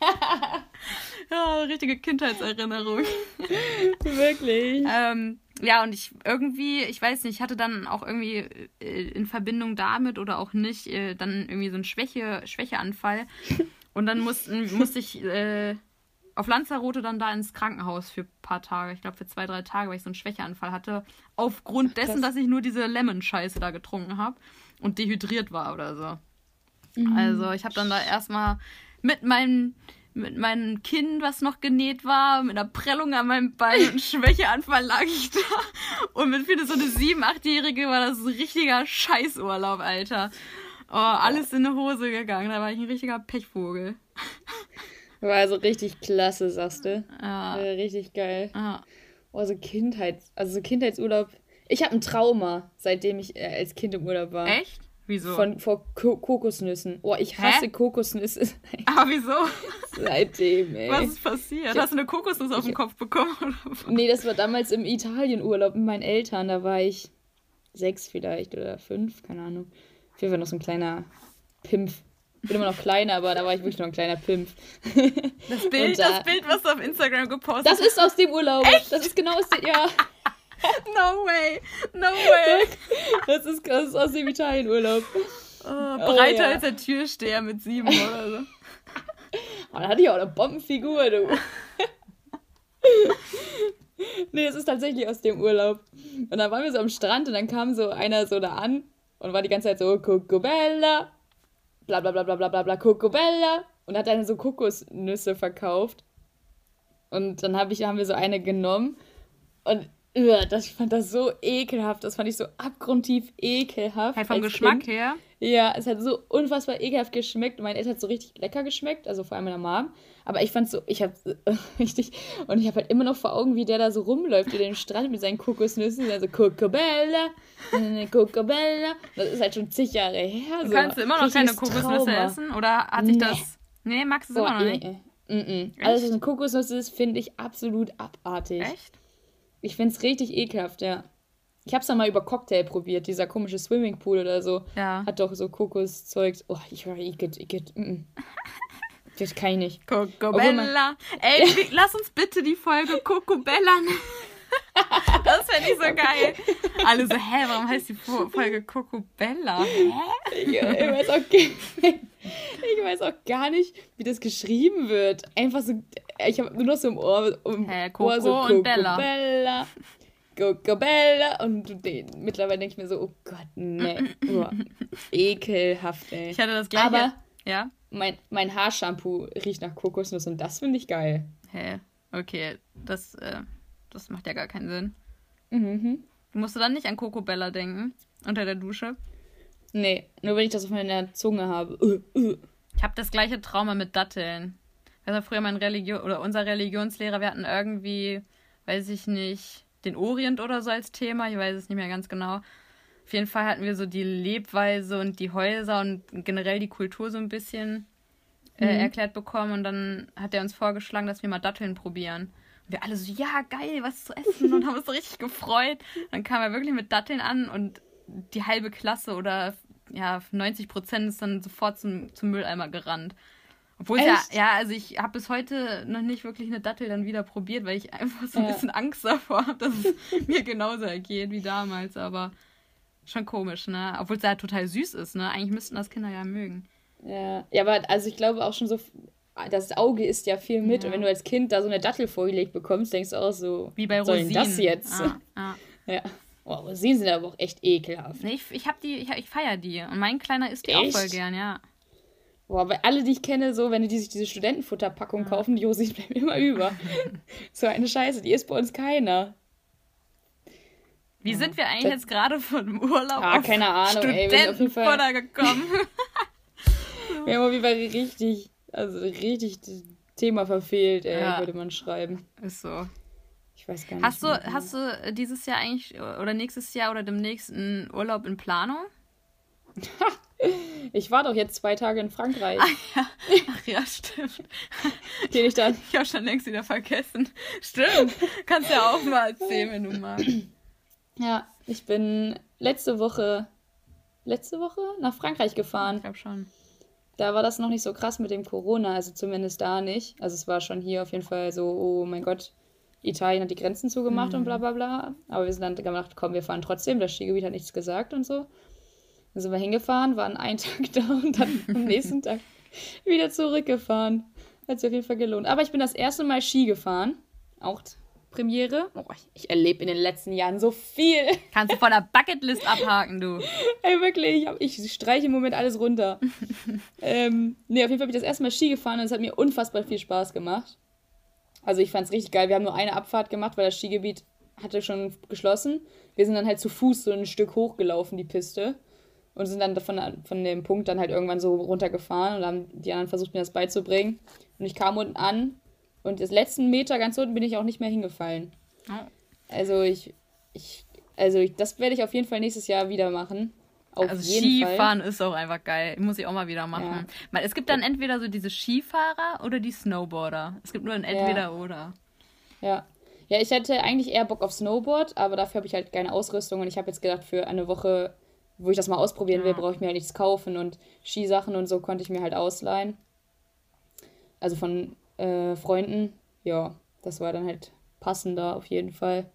ja, richtige Kindheitserinnerung. Wirklich. ähm, ja, und ich irgendwie, ich weiß nicht, ich hatte dann auch irgendwie äh, in Verbindung damit oder auch nicht, äh, dann irgendwie so einen Schwäche, Schwächeanfall. Und dann mussten, musste ich äh, auf Lanzarote dann da ins Krankenhaus für ein paar Tage. Ich glaube für zwei, drei Tage, weil ich so einen Schwächeanfall hatte. Aufgrund dessen, Krass. dass ich nur diese Lemon-Scheiße da getrunken habe und dehydriert war oder so. Mhm. Also ich habe dann da erstmal mit meinem mit meinem Kinn, was noch genäht war, mit einer Prellung an meinem Bein und Schwächeanfall lag ich da. Und mit für so eine sieben, achtjährige war das ein richtiger Scheißurlaub, Alter. Oh, alles in eine Hose gegangen. Da war ich ein richtiger Pechvogel. War also richtig klasse, sagst du. Ja. Richtig geil. Ja. Oh, so Kindheits, also so Kindheitsurlaub. Ich habe ein Trauma, seitdem ich äh, als Kind im Urlaub war. Echt? Wieso? Von, vor Ko Kokosnüssen. Oh, ich hasse Hä? Kokosnüsse. Aber wieso? Seitdem, ey. Was ist passiert? Hast du eine Kokosnuss auf den Kopf bekommen? Nee, das war damals im Italienurlaub mit meinen Eltern. Da war ich sechs vielleicht oder fünf, keine Ahnung. Auf jeden Fall noch so ein kleiner Pimpf. Ich bin immer noch kleiner, aber da war ich wirklich noch ein kleiner Pimpf. Das Bild, da, das Bild, was du auf Instagram gepostet hast. Das ist aus dem Urlaub. Echt? Das ist genau aus dem, ja. No way, no way. Das ist, das ist aus dem Italienurlaub. Oh, breiter oh, ja. als der Türsteher mit sieben oder so. Aber da hatte ich auch eine Bombenfigur, du. nee, es ist tatsächlich aus dem Urlaub. Und dann waren wir so am Strand und dann kam so einer so da an und war die ganze Zeit so, Cocobella, bla bla bla bla bla bla bla, Cocobella. Und hat dann so Kokosnüsse verkauft. Und dann hab ich, haben wir so eine genommen. Und das, ich fand das so ekelhaft. Das fand ich so abgrundtief ekelhaft. Halt vom Geschmack kind. her? Ja, es hat so unfassbar ekelhaft geschmeckt. Und mein Eltern hat so richtig lecker geschmeckt, also vor allem meiner Mom. Aber ich fand so, ich hab äh, richtig, und ich habe halt immer noch vor Augen, wie der da so rumläuft über den Strand mit seinen Kokosnüssen. Also Cocobella, Cocobella. Das ist halt schon zig Jahre her. So. Kannst du immer noch keine Kokosnüsse essen? Oder hat sich nee. das. Nee, magst du es immer noch nicht? Nee. Mm -mm. Alles, was eine Kokosnuss ist, finde ich absolut abartig. Echt? Ich finde es richtig ekelhaft, ja. Ich habe es dann mal über Cocktail probiert, dieser komische Swimmingpool oder so. Ja. Hat doch so Kokoszeugs. Oh, ich war igitt, igitt. Das kann ich nicht. Cocobella. Ey, lass uns bitte die Folge Cocobella nennen. Das fände ich so geil. Alle so, hä, warum heißt die Folge Cocobella? Hä? Ich, ich, weiß auch, ich weiß auch gar nicht, wie das geschrieben wird. Einfach so, ich habe nur noch so im Ohr, im hä, Coco Ohr so und Bella. Bella. Cocobella. Und mittlerweile denke ich mir so, oh Gott, ne. Oh, ekelhaft, ey. Ich hatte das gleiche. Aber ja? mein, mein Haarshampoo riecht nach Kokosnuss und das finde ich geil. Hä? Okay, das, äh, das macht ja gar keinen Sinn. Mhm. Musst du dann nicht an Kokobella denken? Unter der Dusche? Nee, nur wenn ich das auf meiner Zunge habe. Ich habe das gleiche Trauma mit Datteln. Also früher mein Religion oder unser Religionslehrer, wir hatten irgendwie, weiß ich nicht, den Orient oder so als Thema, ich weiß es nicht mehr ganz genau. Auf jeden Fall hatten wir so die Lebweise und die Häuser und generell die Kultur so ein bisschen äh, mhm. erklärt bekommen und dann hat er uns vorgeschlagen, dass wir mal Datteln probieren. Und wir alle so, ja, geil, was zu essen und haben uns so richtig gefreut. Dann kam er wirklich mit Datteln an und die halbe Klasse oder ja, 90 Prozent ist dann sofort zum, zum Mülleimer gerannt. Obwohl ja, ja, also ich habe bis heute noch nicht wirklich eine Dattel dann wieder probiert, weil ich einfach so ein ja. bisschen Angst davor habe, dass es mir genauso ergeht wie damals. Aber schon komisch, ne? Obwohl es ja total süß ist, ne? Eigentlich müssten das Kinder ja mögen. Ja, ja aber also ich glaube auch schon so, das Auge isst ja viel mit. Ja. Und wenn du als Kind da so eine Dattel vorgelegt bekommst, denkst du auch so, wie bei Rosinen. das jetzt? Ah, ah. Ja. Oh, Rosinen sind aber auch echt ekelhaft. Nee, ich, ich hab die, ich, ich feier die. Und mein Kleiner isst die echt? auch voll gern, ja. Boah, weil alle, die ich kenne, so, wenn die sich diese Studentenfutterpackung ja. kaufen, die Josis bleiben immer über. so eine Scheiße, die ist bei uns keiner. Wie sind wir eigentlich das, jetzt gerade von dem Urlaub ah, auf keine Ahnung, ey, Fall gekommen? wir haben auf jeden Fall richtig, also richtig Thema verfehlt, ey, ja. würde man schreiben. Ist so. Ich weiß gar nicht. Hast du, hast du dieses Jahr eigentlich oder nächstes Jahr oder demnächst einen Urlaub in Planung? Ich war doch jetzt zwei Tage in Frankreich. Ach ja, Ach ja stimmt. Den ich dann. Ich habe schon längst wieder vergessen. Stimmt. Kannst ja auch mal erzählen, wenn du magst. Ja, ich bin letzte Woche, letzte Woche nach Frankreich gefahren. Ich glaube schon. Da war das noch nicht so krass mit dem Corona, also zumindest da nicht. Also es war schon hier auf jeden Fall so, oh mein Gott, Italien hat die Grenzen zugemacht mhm. und bla bla bla. Aber wir sind dann gemacht, komm, wir fahren trotzdem. Das Skigebiet hat nichts gesagt und so. Dann sind wir hingefahren, waren einen Tag da und dann am nächsten Tag wieder zurückgefahren. Hat sich auf jeden Fall gelohnt. Aber ich bin das erste Mal Ski gefahren. Auch Premiere. Oh, ich erlebe in den letzten Jahren so viel. Kannst du von der Bucketlist abhaken, du. Ey, wirklich. Ich, ich streiche im Moment alles runter. ähm, nee, auf jeden Fall bin ich das erste Mal Ski gefahren und es hat mir unfassbar viel Spaß gemacht. Also ich fand es richtig geil. Wir haben nur eine Abfahrt gemacht, weil das Skigebiet hatte schon geschlossen. Wir sind dann halt zu Fuß so ein Stück hochgelaufen, die Piste und sind dann von, von dem Punkt dann halt irgendwann so runtergefahren und haben die anderen versucht, mir das beizubringen. Und ich kam unten an und das letzten Meter ganz unten bin ich auch nicht mehr hingefallen. Also ich, ich, also ich, das werde ich auf jeden Fall nächstes Jahr wieder machen. Auf also Skifahren Fall. ist auch einfach geil. Muss ich auch mal wieder machen. Ja. Es gibt dann entweder so diese Skifahrer oder die Snowboarder. Es gibt nur ein entweder ja. oder. Ja. Ja, ich hätte eigentlich eher Bock auf Snowboard, aber dafür habe ich halt keine Ausrüstung und ich habe jetzt gedacht, für eine Woche wo ich das mal ausprobieren will, brauche ich mir halt nichts kaufen und Skisachen und so konnte ich mir halt ausleihen. Also von äh, Freunden. Ja, das war dann halt passender auf jeden Fall.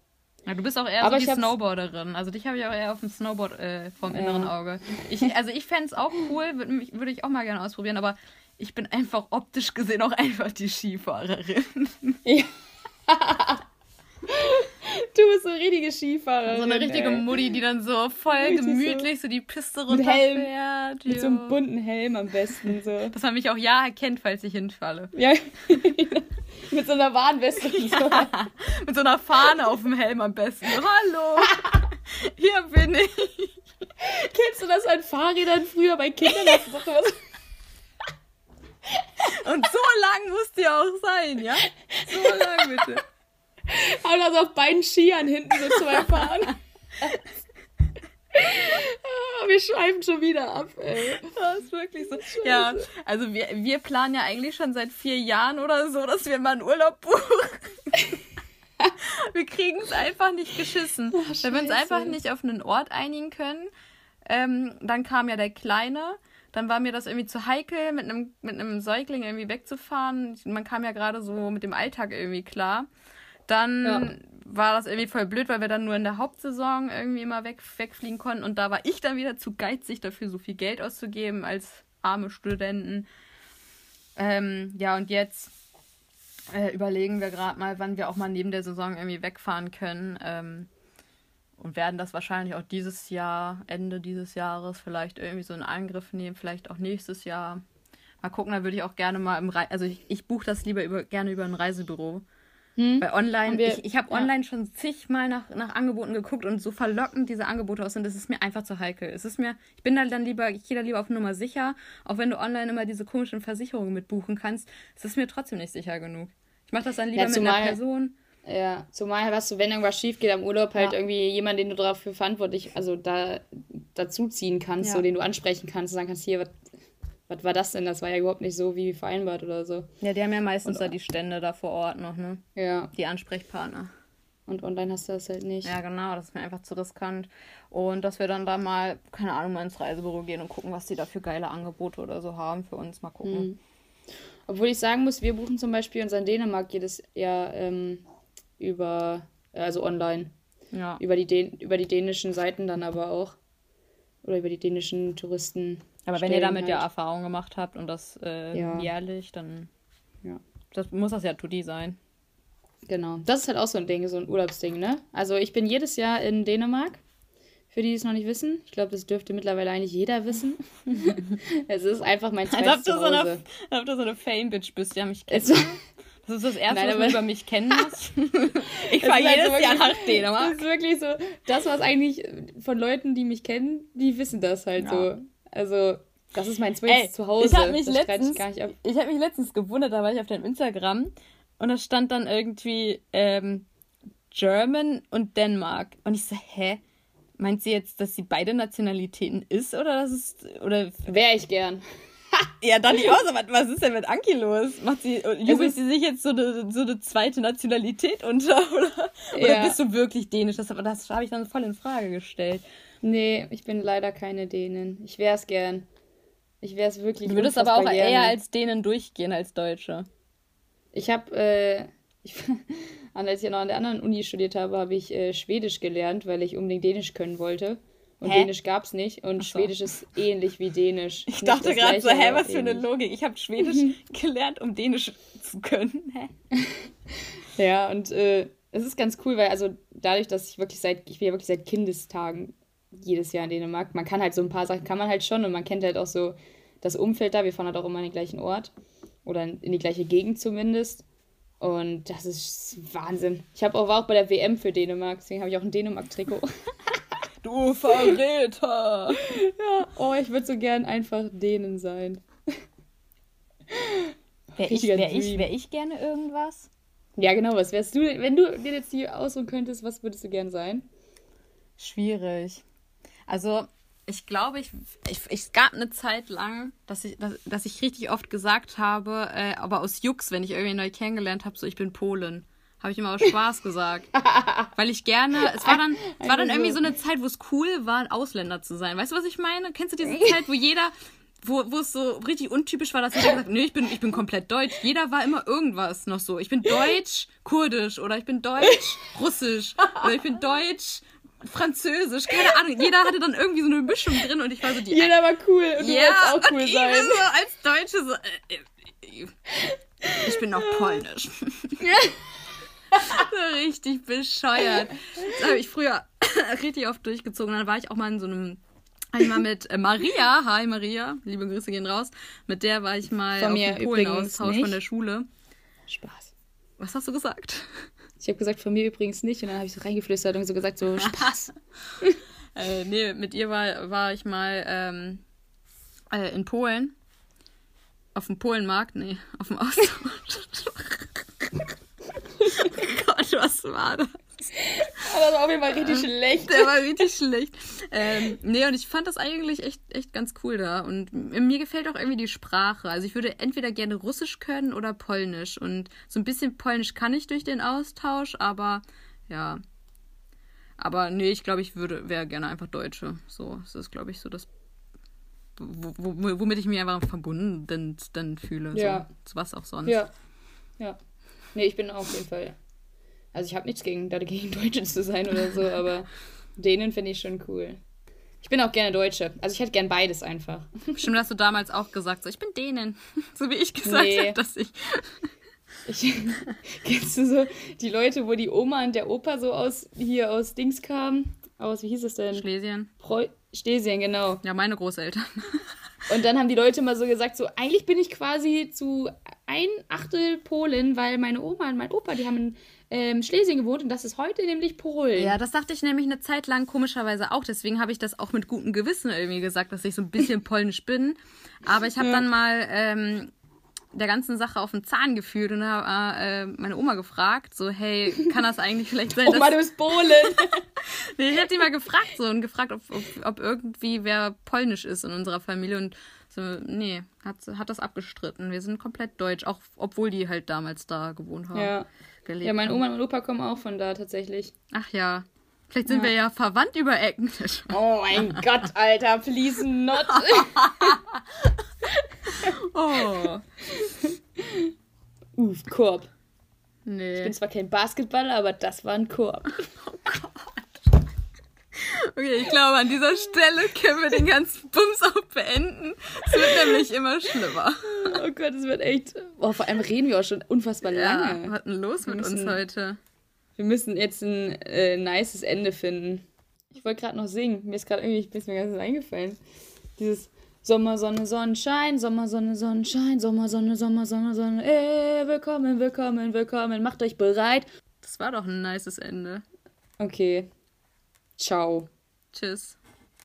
Ja, du bist auch eher Aber so die Snowboarderin. Also dich habe ich auch eher auf dem Snowboard äh, vom inneren Auge. Ich, also ich fände es auch cool, würde würd ich auch mal gerne ausprobieren, aber ich bin einfach optisch gesehen auch einfach die Skifahrerin. Ja. Du bist so eine richtige Skifahrerin. So eine richtige ey. Mutti, die dann so voll Richtig gemütlich so, so, die Piste runterfährt. Mit so einem bunten Helm am besten. So. Dass man mich auch ja erkennt, falls ich hinfalle. Ja, mit so einer Warnweste. Ja, mit so einer Fahne auf dem Helm am besten. Hallo, hier bin ich. Kennst du das an Fahrrädern früher bei Kindern? Hast du was Und so lang muss die auch sein, ja? So lang bitte. Aber das auf beiden Skiern hinten so zwei fahren. Ah, wir schweifen schon wieder ab, ey. Das ist wirklich so. Ja, also wir, wir planen ja eigentlich schon seit vier Jahren oder so, dass wir mal einen Urlaub buchen. wir kriegen es einfach nicht geschissen. Ach, Wenn wir uns einfach nicht auf einen Ort einigen können, ähm, dann kam ja der Kleine. Dann war mir das irgendwie zu heikel, mit einem, mit einem Säugling irgendwie wegzufahren. Man kam ja gerade so mit dem Alltag irgendwie klar. Dann ja. war das irgendwie voll blöd, weil wir dann nur in der Hauptsaison irgendwie immer weg, wegfliegen konnten. Und da war ich dann wieder zu geizig dafür, so viel Geld auszugeben als arme Studenten. Ähm, ja, und jetzt äh, überlegen wir gerade mal, wann wir auch mal neben der Saison irgendwie wegfahren können. Ähm, und werden das wahrscheinlich auch dieses Jahr, Ende dieses Jahres, vielleicht irgendwie so in Angriff nehmen, vielleicht auch nächstes Jahr. Mal gucken, da würde ich auch gerne mal im Reise, also ich, ich buche das lieber über, gerne über ein Reisebüro. Hm? Weil online, wir, ich, ich habe ja. online schon zigmal nach, nach Angeboten geguckt und so verlockend diese Angebote aussehen, das ist mir einfach zu heikel. Es ist mir, ich bin da dann lieber, ich gehe da lieber auf Nummer sicher, auch wenn du online immer diese komischen Versicherungen mitbuchen kannst, es ist mir trotzdem nicht sicher genug. Ich mache das dann lieber ja, mit einer Person. Ja, zumal hast du, wenn irgendwas schief geht am Urlaub, halt ja. irgendwie jemand, den du dafür verantwortlich, also da dazuziehen kannst, so den du ansprechen kannst und sagen kannst, hier, was was war das denn? Das war ja überhaupt nicht so wie vereinbart oder so. Ja, die haben ja meistens da die Stände da vor Ort noch, ne? Ja. Die Ansprechpartner. Und online hast du das halt nicht. Ja, genau, das ist mir einfach zu riskant. Und dass wir dann da mal, keine Ahnung, mal ins Reisebüro gehen und gucken, was die da für geile Angebote oder so haben für uns. Mal gucken. Mhm. Obwohl ich sagen muss, wir buchen zum Beispiel unseren Dänemark jedes Jahr ähm, über, also online. Ja. Über die, Dän über die dänischen Seiten dann aber auch. Oder über die dänischen Touristen. Aber wenn ihr damit Stellen ja halt. Erfahrung gemacht habt und das äh, Ja. jährlich, dann Ja. das muss das ja Tutti sein. Genau. Das ist halt auch so ein Ding, so ein Urlaubsding, ne? Also ich bin jedes Jahr in Dänemark. Für die, die es noch nicht wissen. Ich glaube, das dürfte mittlerweile eigentlich jeder wissen. es ist einfach mein Als zweites du so eine, als ob du so eine Fame-Bitch bist, ja mich kennt. Das ist das Erste, Nein, was man über mich kennen muss. ich fahre halt jedes so Jahr nach Das Dänemark. ist wirklich so, das, was eigentlich von Leuten, die mich kennen, die wissen das halt Ja. so. Also, das ist mein zweites Ey, Zuhause. ich habe mich, das letztens- ich ich hab mich letztens gewundert, da war ich auf deinem Instagram und da stand dann irgendwie ähm, German und Denmark. Und ich so, hä? Meint sie jetzt, dass sie beide Nationalitäten ist oder das ist oder Wäre ich gern. ja dann nicht aus, aber was ist denn mit Anki los? Macht sie jubelt sie sich jetzt so eine, so eine zweite Nationalität unter oder, oder Ja. bist du wirklich dänisch? Das, das habe ich dann voll in Frage gestellt. Nee, ich bin leider keine Dänin. Ich wäre es gern. Ich wäre es wirklich. Du würdest aber auch unfassbar eher gerne. als Dänen durchgehen als Deutsche. Ich habe, äh, ich, als ich noch an der anderen Uni studiert habe, habe ich äh, Schwedisch gelernt, weil ich unbedingt Dänisch können wollte. Und Hä? Dänisch gab es nicht. Und so. Schwedisch ist ähnlich wie Dänisch. Ich dachte gerade so, hä, was für eine Logik. Logik. Ich habe Schwedisch gelernt, um Dänisch zu können. Hä? Ja, und äh, es ist ganz cool, weil also dadurch, dass ich wirklich seit, ich bin ja wirklich seit Kindestagen jedes Jahr in Dänemark, man kann halt so ein paar Sachen, kann man halt schon und man kennt halt auch so das Umfeld da. Wir fahren halt auch immer an den gleichen Ort oder in in die gleiche Gegend zumindest. Und das ist Wahnsinn. Ich habe auch, war auch bei der WM für Dänemark, deswegen habe ich auch ein Dänemark-Trikot. Du Verräter! ja, oh, ich würde so gern einfach Dänen sein. Wäre ich, wär ich, wär ich gerne irgendwas? Ja, genau, was wärst du, wenn du dir jetzt die aussuchen könntest, was würdest du gern sein? Schwierig. Also, ich glaube, ich, ich, es gab eine Zeit lang, dass ich, dass, dass ich richtig oft gesagt habe, äh, aber aus Jux, wenn ich irgendwie neu kennengelernt habe, so ich bin Polin. Habe ich immer aus Spaß gesagt. Weil ich gerne, es war dann, es war dann Einfach irgendwie so eine Zeit, wo es cool war, ein Ausländer zu sein. Weißt du, was ich meine? Kennst du diese Zeit, wo jeder, wo, wo es so richtig untypisch war, dass jeder gesagt hat, nee, ich bin, ich bin komplett deutsch. Jeder war immer irgendwas noch so. Ich bin deutsch, kurdisch oder ich bin deutsch, russisch oder ich bin deutsch, französisch, keine Ahnung. Jeder hatte dann irgendwie so eine Mischung drin und ich war so die Jeder war cool und du ja, wolltest auch und cool ich sein. bin so als Deutsche so, äh, äh, ich bin noch polnisch. so richtig bescheuert. Das habe ich früher richtig oft durchgezogen. Dann war ich auch mal in so einem Einmal mit äh, Maria, hi Maria, liebe Grüße gehen raus. Mit der war ich mal Von auf mir dem Polen-Austausch von der Schule. Spaß. Was hast du gesagt? Ich habe gesagt, von mir übrigens nicht. Und dann habe ich so reingeflüstert und so gesagt, so Spaß. Äh, nee, mit ihr war, war ich mal ähm, äh, in Polen. Auf dem Polenmarkt? Nee, auf dem Austausch. Gott, was war das? Aber das war auf jeden Fall richtig schlecht. Der war richtig schlecht. Ähm, nee, und ich fand das eigentlich echt, echt ganz cool da. Und mir gefällt auch irgendwie die Sprache. Also ich würde entweder gerne Russisch können oder Polnisch. Und so ein bisschen Polnisch kann ich durch den Austausch, aber ja. Aber nee, ich glaube, ich würde, wäre gerne einfach Deutsche. So, das ist, glaube ich, so das, wo, wo, womit ich mich einfach verbunden dann fühle. Ja. So, was auch sonst. Ja. Ja. Nee, ich bin auf jeden Fall. Also ich habe nichts gegen, dagegen Deutsche zu sein oder so, aber denen finde ich schon cool. Ich bin auch gerne Deutsche. Also ich hätte gern beides einfach. Stimmt, hast du damals auch gesagt, so, ich bin denen. So wie ich gesagt Nee. habe, dass ich. Ich, kennst du so die Leute, wo die Oma und der Opa so aus hier aus Dings kamen? Aus, wie hieß es denn? Schlesien. Preu Schlesien, genau. Ja, meine Großeltern. Und dann haben die Leute mal so gesagt, so eigentlich bin ich quasi zu ein Achtel Polin, weil meine Oma und mein Opa, die haben in ähm, Schlesien gewohnt und das ist heute nämlich Polen. Ja, das dachte ich nämlich eine Zeit lang komischerweise auch. Deswegen habe ich das auch mit gutem Gewissen irgendwie gesagt, dass ich so ein bisschen polnisch bin. Aber ich habe dann mal ähm, der ganzen Sache auf den Zahn gefühlt und habe äh, meine Oma gefragt, so, hey, kann das eigentlich vielleicht sein, Oma, du bist Polen. nee, ich habe die mal gefragt so und gefragt, ob, ob, ob irgendwie wer polnisch ist in unserer Familie und so, nee, hat, hat das abgestritten. Wir sind komplett deutsch, auch obwohl die halt damals da gewohnt haben. ja. Gelebt ja, haben. Oma und Opa kommen auch von da tatsächlich. Ach ja. Vielleicht sind Ja. wir ja verwandt über Ecken. Oh mein Gott, Alter, please not. Oh. Uff, Korb. Ich Nee. bin zwar kein Basketballer, aber das war ein Korb. Okay, ich glaube, an dieser Stelle können wir den ganzen Bums auch beenden. Es wird nämlich immer schlimmer. Oh Gott, es wird echt. Oh, vor allem reden wir auch schon unfassbar Ja, lange. was ist denn los mit uns müssen- heute? Wir müssen jetzt ein äh, nices Ende finden. Ich wollte gerade noch singen. Mir ist gerade irgendwie ist mir ganz eingefallen. Dieses Sommer, Sonne, Sonnenschein, Sommer, Sonne, Sonnenschein, Sommer, Sonne, Sommer, Sonne, Sonne. Ey, willkommen, willkommen, willkommen. Macht euch bereit. Das war doch ein nices Ende. Okay. Ciao. Tschüss.